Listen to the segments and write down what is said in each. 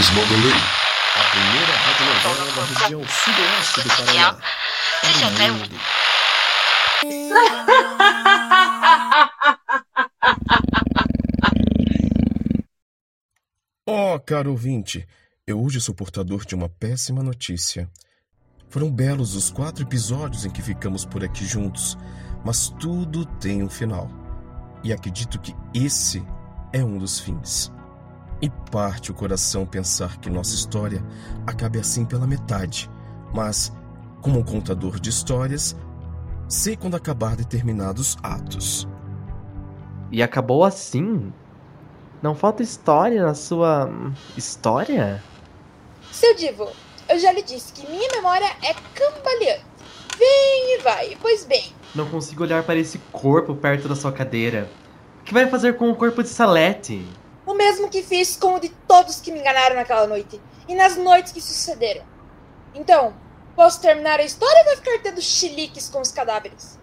mais. A primeira radionovela da região sudoeste do Paraná. Para o mundo. Oh, caro ouvinte, eu hoje sou portador de uma péssima notícia. Foram belos os quatro episódios em que ficamos por aqui juntos, mas tudo tem um final. E acredito que esse é um dos fins. E parte o coração pensar que nossa história acabe assim pela metade, mas, como um contador de histórias, sei quando acabar determinados atos. E acabou assim? Não falta história na sua. história? Seu Divo, eu já lhe disse que minha memória é cambaleante. Vem e vai, pois bem. Não consigo olhar para esse corpo perto da sua cadeira. O que vai fazer com o corpo de Salete? Mesmo que fiz com o de todos que me enganaram naquela noite e nas noites que sucederam. Então, posso terminar a história ou vai ficar tendo chiliques com os cadáveres?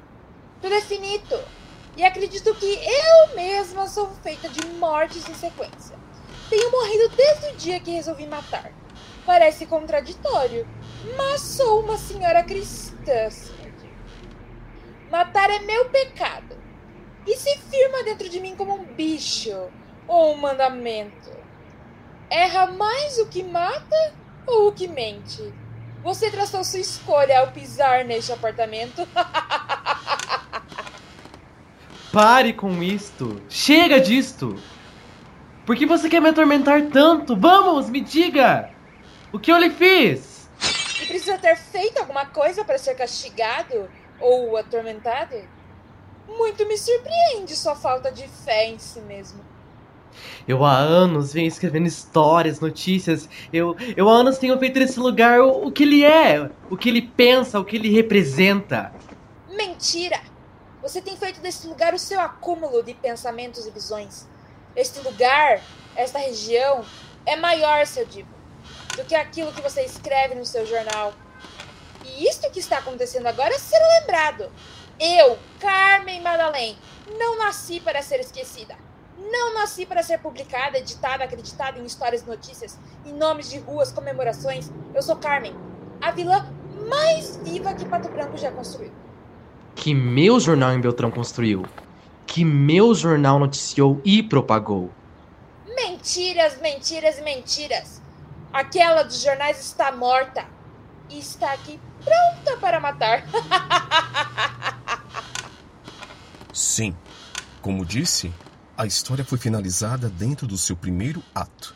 Tudo é finito. E acredito que eu mesma sou feita de mortes em sequência. Tenho morrido desde o dia que resolvi matar. Parece contraditório, mas sou uma senhora cristã. Matar é meu pecado. E se firma dentro de mim como um bicho ou um mandamento? Erra mais o que mata ou o que mente? Você traçou sua escolha ao pisar neste apartamento? Pare com isto! Chega disto! Por que você quer me atormentar tanto? Vamos, me diga! O que eu lhe fiz? E precisa ter feito alguma coisa para ser castigado ou atormentado? Muito me surpreende sua falta de fé em si mesmo. Eu há anos venho escrevendo histórias, notícias. Eu, eu há anos tenho feito desse lugar o, o que ele é, o que ele pensa, o que ele representa. Mentira! Você tem feito desse lugar o seu acúmulo de pensamentos e visões. Este lugar, esta região, é maior, seu Divo, do que aquilo que você escreve no seu jornal. E isto que está acontecendo agora é ser lembrado. Eu, Carmen Madalém, não nasci para ser esquecida. Não nasci para ser publicada, editada, acreditada em histórias e notícias, em nomes de ruas, comemorações. Eu sou Carmen, a vilã mais viva que Pato Branco já construiu. Que meu jornal em Beltrão construiu. Que meu jornal noticiou e propagou. Mentiras, mentiras e mentiras. Aquela dos jornais está morta e está aqui pronta para matar. Sim, como disse, a história foi finalizada dentro do seu primeiro ato.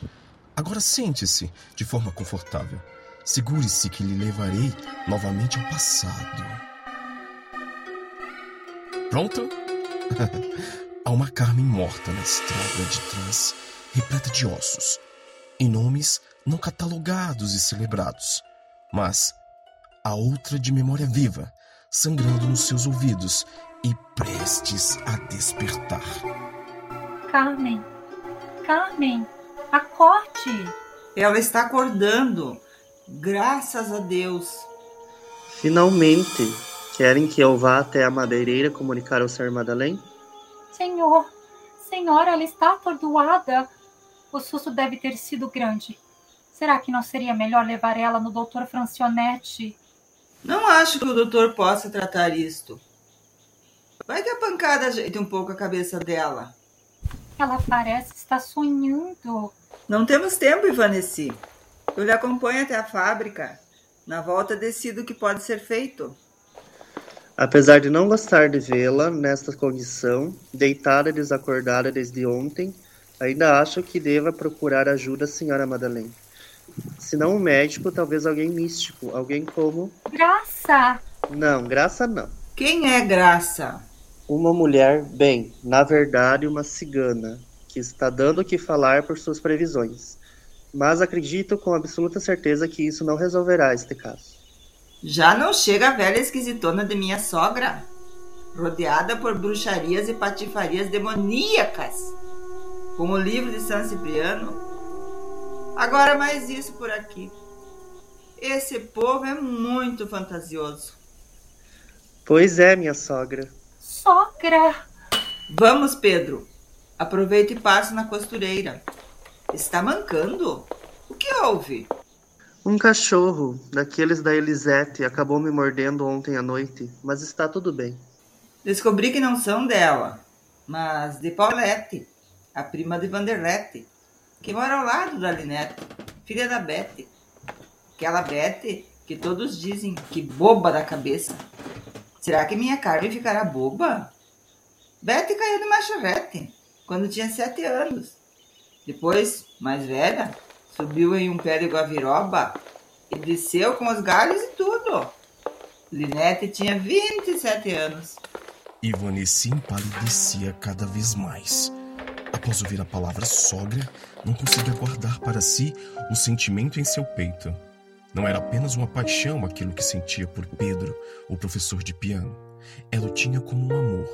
Agora sente-se de forma confortável. Segure-se que lhe levarei novamente ao passado. Pronto? Há uma Carmen morta na estrada de trás, repleta de ossos, em nomes não catalogados e celebrados, mas a outra de memória viva, sangrando nos seus ouvidos e prestes a despertar. Carmen, Carmen, acorde! Ela está acordando, graças a Deus. Finalmente, querem que eu vá até a madeireira comunicar ao Sr. Madalém? Senhor, senhora, ela está atordoada. O susto deve ter sido grande. Será que não seria melhor levar ela no Dr. Francionetti? Não acho que o doutor possa tratar isto. Vai que a pancada ajeite um pouco a cabeça dela. Ela parece estar sonhando. Não temos tempo, Ivaneci. Eu lhe acompanho até a fábrica. Na volta decido o que pode ser feito. Apesar de não gostar de vê-la nesta condição, deitada e desacordada desde ontem, ainda acho que deva procurar ajuda, senhora Madeleine. Se não um médico, talvez alguém místico, alguém como. Graça! Não, graça não. Quem é Graça? Uma mulher, bem, na verdade, uma cigana, que está dando o que falar por suas previsões. Mas acredito com absoluta certeza que isso não resolverá este caso. Já não chega a velha esquisitona de minha sogra? Rodeada por bruxarias e patifarias demoníacas, como o livro de São Cipriano. Agora mais isso por aqui. Esse povo é muito fantasioso. Pois é, minha sogra. Sogra! Vamos, Pedro. Aproveita e passa na costureira. Está mancando? O que houve? Um cachorro, daqueles da Elisete, acabou me mordendo ontem à noite, mas está tudo bem. Descobri que não são dela, mas de Paulette, a prima de Vanderlette, que mora ao lado da Linette, filha da Bete. Aquela Bete que todos dizem que boba da cabeça. Será que minha Carmen ficará boba? Bete caiu de machavete quando tinha sete anos. Depois, mais velha, subiu em um pé de guaviroba e desceu com os galhos e tudo. Linete tinha 27 anos. Ivanice empalidecia cada vez mais. Após ouvir a palavra sogra, não conseguia guardar para si o sentimento em seu peito. Não era apenas uma paixão aquilo que sentia por Pedro, o professor de piano. Ela o tinha como um amor,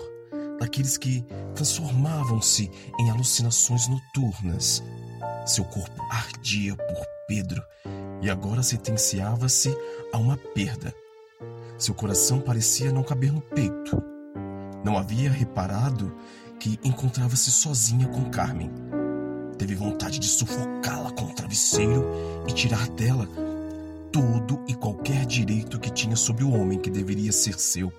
daqueles que transformavam-se em alucinações noturnas. Seu corpo ardia por Pedro e agora sentenciava-se a uma perda. Seu coração parecia não caber no peito. Não havia reparado que encontrava-se sozinha com Carmen. Teve vontade de sufocá-la com o travesseiro e tirar dela todo e qualquer direito que tinha sobre o homem que deveria ser seu.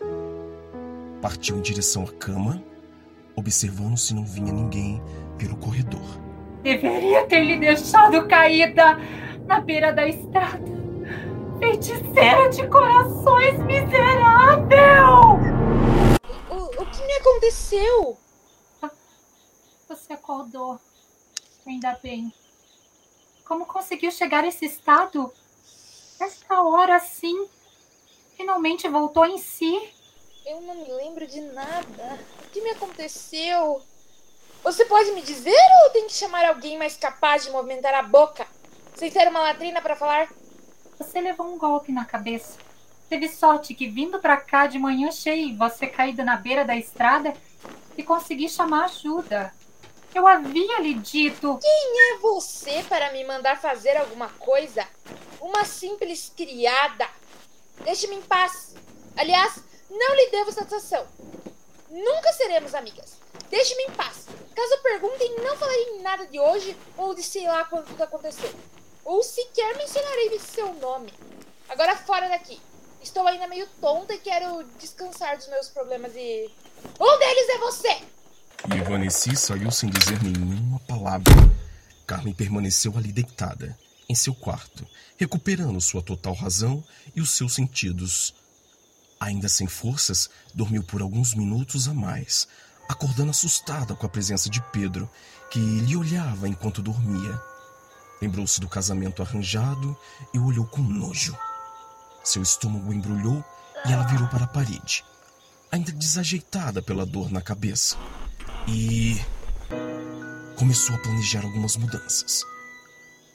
Partiu em direção à cama, observando se não vinha ninguém pelo corredor. Deveria ter lhe deixado caída na beira da estrada. Feiticeira de corações miserável! O, o que me aconteceu? Você acordou. Ainda bem. Como conseguiu chegar a esse estado? Nesta hora, assim, finalmente voltou em si. Eu não me lembro de nada. O que me aconteceu? Você pode me dizer ou tem que chamar alguém mais capaz de movimentar a boca? Sem ser uma latrina para falar? Você levou um golpe na cabeça. Teve sorte que vindo para cá de manhã cheia, você caída na beira da estrada e consegui chamar ajuda. Eu havia lhe dito. Quem é você para me mandar fazer alguma coisa? Uma simples criada. Deixe-me em paz. Aliás, não lhe devo satisfação. Nunca seremos amigas. Deixe-me em paz. Caso perguntem, não falarei nada de hoje ou de sei lá quando tudo aconteceu. Ou sequer mencionarei seu nome. Agora fora daqui. Estou ainda meio tonta e quero descansar dos meus problemas e. Um deles é você! Ivanici saiu sem dizer nenhuma palavra. Carmen permaneceu ali deitada, em seu quarto, recuperando sua total razão e os seus sentidos. Ainda sem forças, dormiu por alguns minutos a mais, acordando assustada com a presença de Pedro, que lhe olhava enquanto dormia. Lembrou-se do casamento arranjado e olhou com nojo. Seu estômago embrulhou e ela virou para a parede, ainda desajeitada pela dor na cabeça. E começou a planejar algumas mudanças.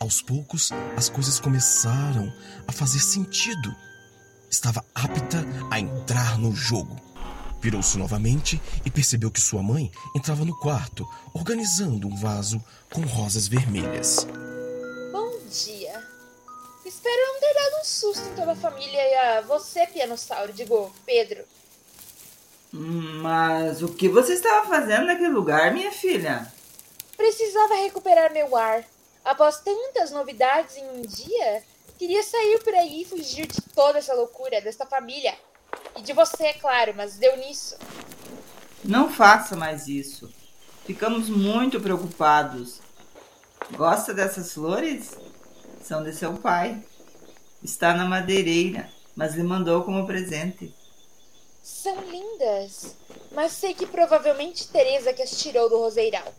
Aos poucos, as coisas começaram a fazer sentido estava apta a entrar no jogo. Virou-se novamente e percebeu que sua mãe entrava no quarto, organizando um vaso com rosas vermelhas. Bom dia. Espero não ter dado um susto em toda a família e a você, pianossauro, digo, Pedro. Mas o que você estava fazendo naquele lugar, minha filha? Precisava recuperar meu ar. Após tantas novidades em um dia, Queria sair por aí e fugir de toda essa loucura, desta família. E de você, é claro, mas deu nisso. Não faça mais isso. Ficamos muito preocupados. Gosta dessas flores? São de seu pai. Está na madeireira, mas lhe mandou como presente. São lindas, mas sei que provavelmente Teresa que as tirou do roseiral.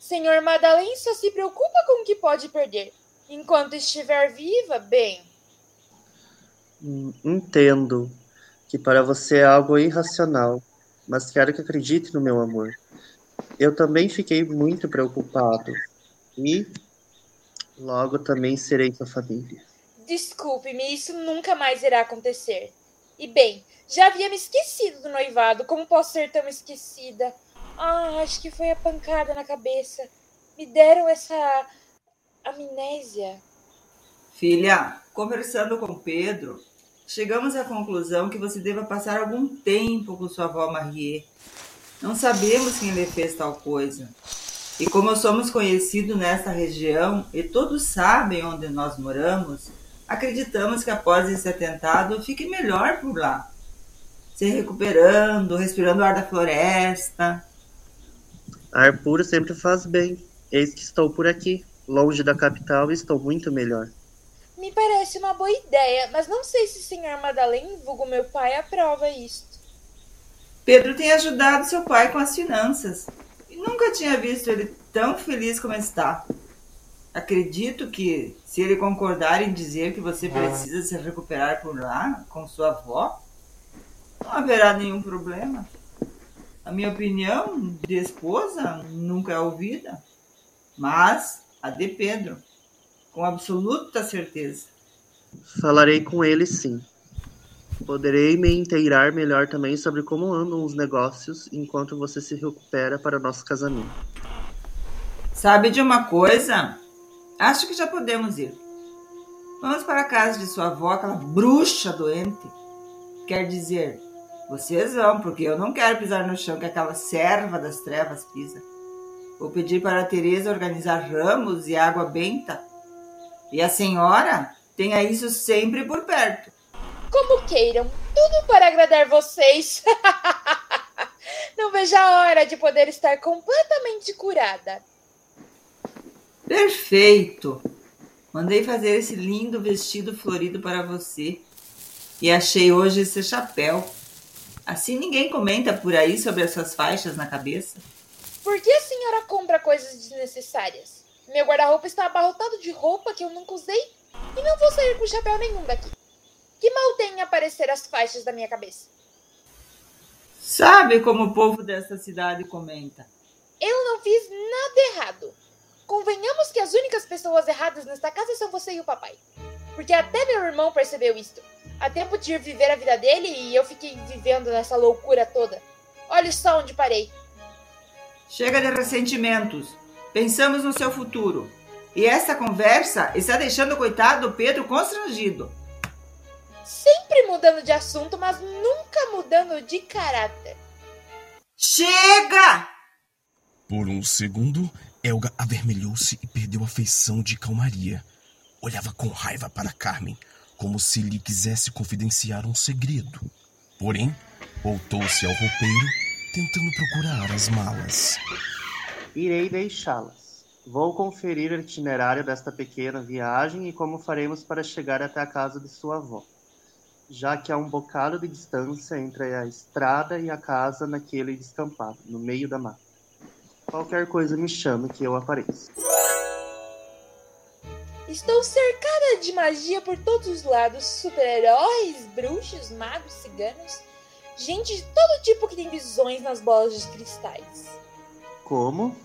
Senhor Madalena só se preocupa com o que pode perder. Enquanto estiver viva, bem. Hum, entendo que para você é algo irracional, mas quero que acredite no meu amor. Eu também fiquei muito preocupado e logo também serei sua família. Desculpe-me, isso nunca mais irá acontecer. E bem, já havia me esquecido do noivado. Como posso ser tão esquecida? Ah, acho que foi a pancada na cabeça. Me deram essa amnésia. Filha, conversando com Pedro, chegamos à conclusão que você deva passar algum tempo com sua avó Marie. Não sabemos quem lhe fez tal coisa. E como somos conhecidos nesta região e todos sabem onde nós moramos, acreditamos que após esse atentado fique melhor por lá. Se recuperando, respirando o ar da floresta. Ar puro sempre faz bem. Eis que estou por aqui, longe da capital e estou muito melhor. Me parece uma boa ideia, mas não sei se o senhor Madalena, vulgo meu pai, aprova isto. Pedro tem ajudado seu pai com as finanças. E nunca tinha visto ele tão feliz como está. Acredito que, se ele concordar em dizer que você precisa se recuperar por lá, com sua avó, não haverá nenhum problema. A minha opinião de esposa nunca é ouvida, mas a de Pedro, com absoluta certeza. Falarei com ele sim. Poderei me inteirar melhor também sobre como andam os negócios enquanto você se recupera para o nosso casamento. Sabe de uma coisa? Acho que já podemos ir. Vamos para a casa de sua avó, aquela bruxa doente. Quer dizer, vocês vão, porque eu não quero pisar no chão que aquela serva das trevas pisa. Vou pedir para a Teresa organizar ramos e água benta. E a senhora tenha isso sempre por perto. Como queiram, tudo para agradar vocês. Não vejo a hora de poder estar completamente curada. Perfeito! Mandei fazer esse lindo vestido florido para você. E achei hoje esse chapéu. Assim ninguém comenta por aí sobre as suas faixas na cabeça. Por que a senhora compra coisas desnecessárias? Meu guarda-roupa está abarrotado de roupa que eu nunca usei e não vou sair com chapéu nenhum daqui. Que mal tem em aparecer as faixas da minha cabeça? Sabe como o povo dessa cidade comenta? Eu não fiz nada errado. Convenhamos que as únicas pessoas erradas nesta casa são você e o papai. Porque até meu irmão percebeu isto. Há tempo de ir viver a vida dele e eu fiquei vivendo nessa loucura toda. Olha só onde parei. Chega de ressentimentos. Pensamos no seu futuro. E essa conversa está deixando o coitado Pedro constrangido. Sempre mudando de assunto, mas nunca mudando de caráter. Chega! Por um segundo, Elga avermelhou-se e perdeu a feição de calmaria. Olhava com raiva para Carmen, como se lhe quisesse confidenciar um segredo. Porém, voltou-se ao roupeiro, tentando procurar as malas. Irei deixá-las. Vou conferir o itinerário desta pequena viagem e como faremos para chegar até a casa de sua avó, já que há um bocado de distância entre a estrada e a casa naquele descampado, no meio da mata. Qualquer coisa me chame que eu apareço. Estou cercada de magia por todos os lados: super-heróis, bruxos, magos, ciganos, gente de todo tipo que tem visões nas bolas de cristais. Como?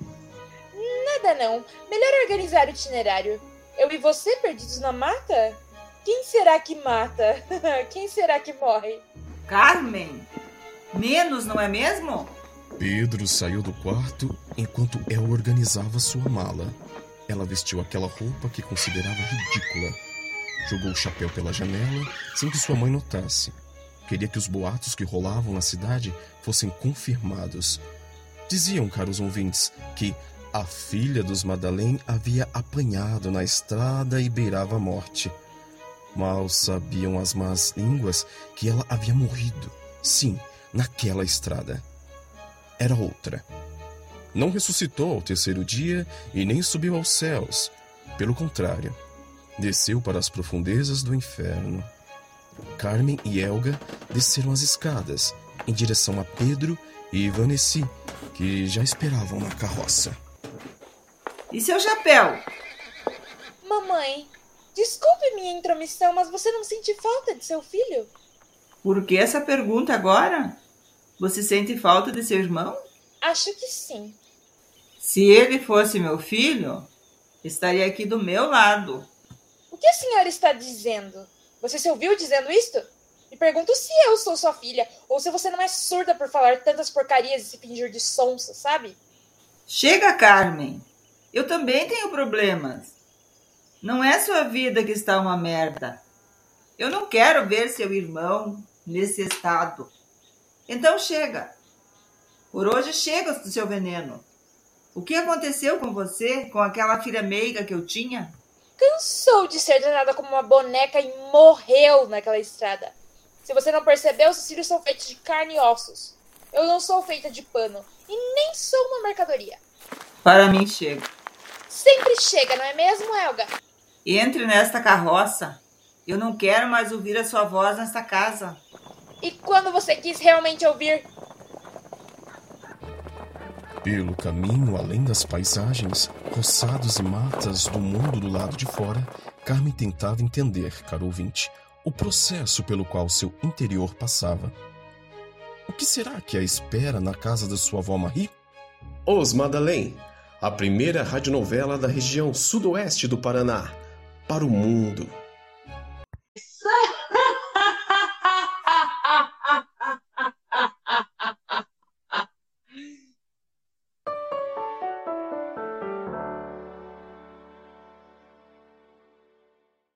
Nada não. Melhor organizar o itinerário. Eu e você perdidos na mata? Quem será que mata? Quem será que morre? Carmen! Menos, não é mesmo? Pedro saiu do quarto enquanto El organizava sua mala. Ela vestiu aquela roupa que considerava ridícula. Jogou o chapéu pela janela sem que sua mãe notasse. Queria que os boatos que rolavam na cidade fossem confirmados. Diziam, caros ouvintes, que a filha dos Madalém havia apanhado na estrada e beirava a morte. Mal sabiam as más línguas que ela havia morrido. Sim, naquela estrada. Era outra. Não ressuscitou ao terceiro dia e nem subiu aos céus. Pelo contrário, desceu para as profundezas do inferno. Carmen e Elga desceram as escadas em direção a Pedro e Vanessa, que já esperavam na carroça. E seu chapéu? Mamãe, desculpe minha intromissão, mas você não sente falta de seu filho? Por que essa pergunta agora? Você sente falta de seu irmão? Acho que sim. Se ele fosse meu filho, estaria aqui do meu lado. O que a senhora está dizendo? Você se ouviu dizendo isto? Me pergunto se eu sou sua filha, ou se você não é surda por falar tantas porcarias e se fingir de sonsa, sabe? Chega, Carmen. Eu também tenho problemas. Não é sua vida que está uma merda. Eu não quero ver seu irmão nesse estado. Então chega. Por hoje chega do seu veneno. O que aconteceu com você, com aquela filha meiga que eu tinha? Cansou de ser tratada como uma boneca e morreu naquela estrada. Se você não percebeu, os cílios são feitos de carne e ossos. Eu não sou feita de pano e nem sou uma mercadoria. Para mim chega. Sempre chega, não é mesmo, Helga? Entre nesta carroça. Eu não quero mais ouvir a sua voz nesta casa. E quando você quis realmente ouvir? Pelo caminho além das paisagens, roçados e matas do mundo do lado de fora, Carmen tentava entender, caro ouvinte, o processo pelo qual seu interior passava. O que será que a espera na casa da sua avó Marie? Os Madalém, a primeira radionovela da região sudoeste do Paraná, para o mundo.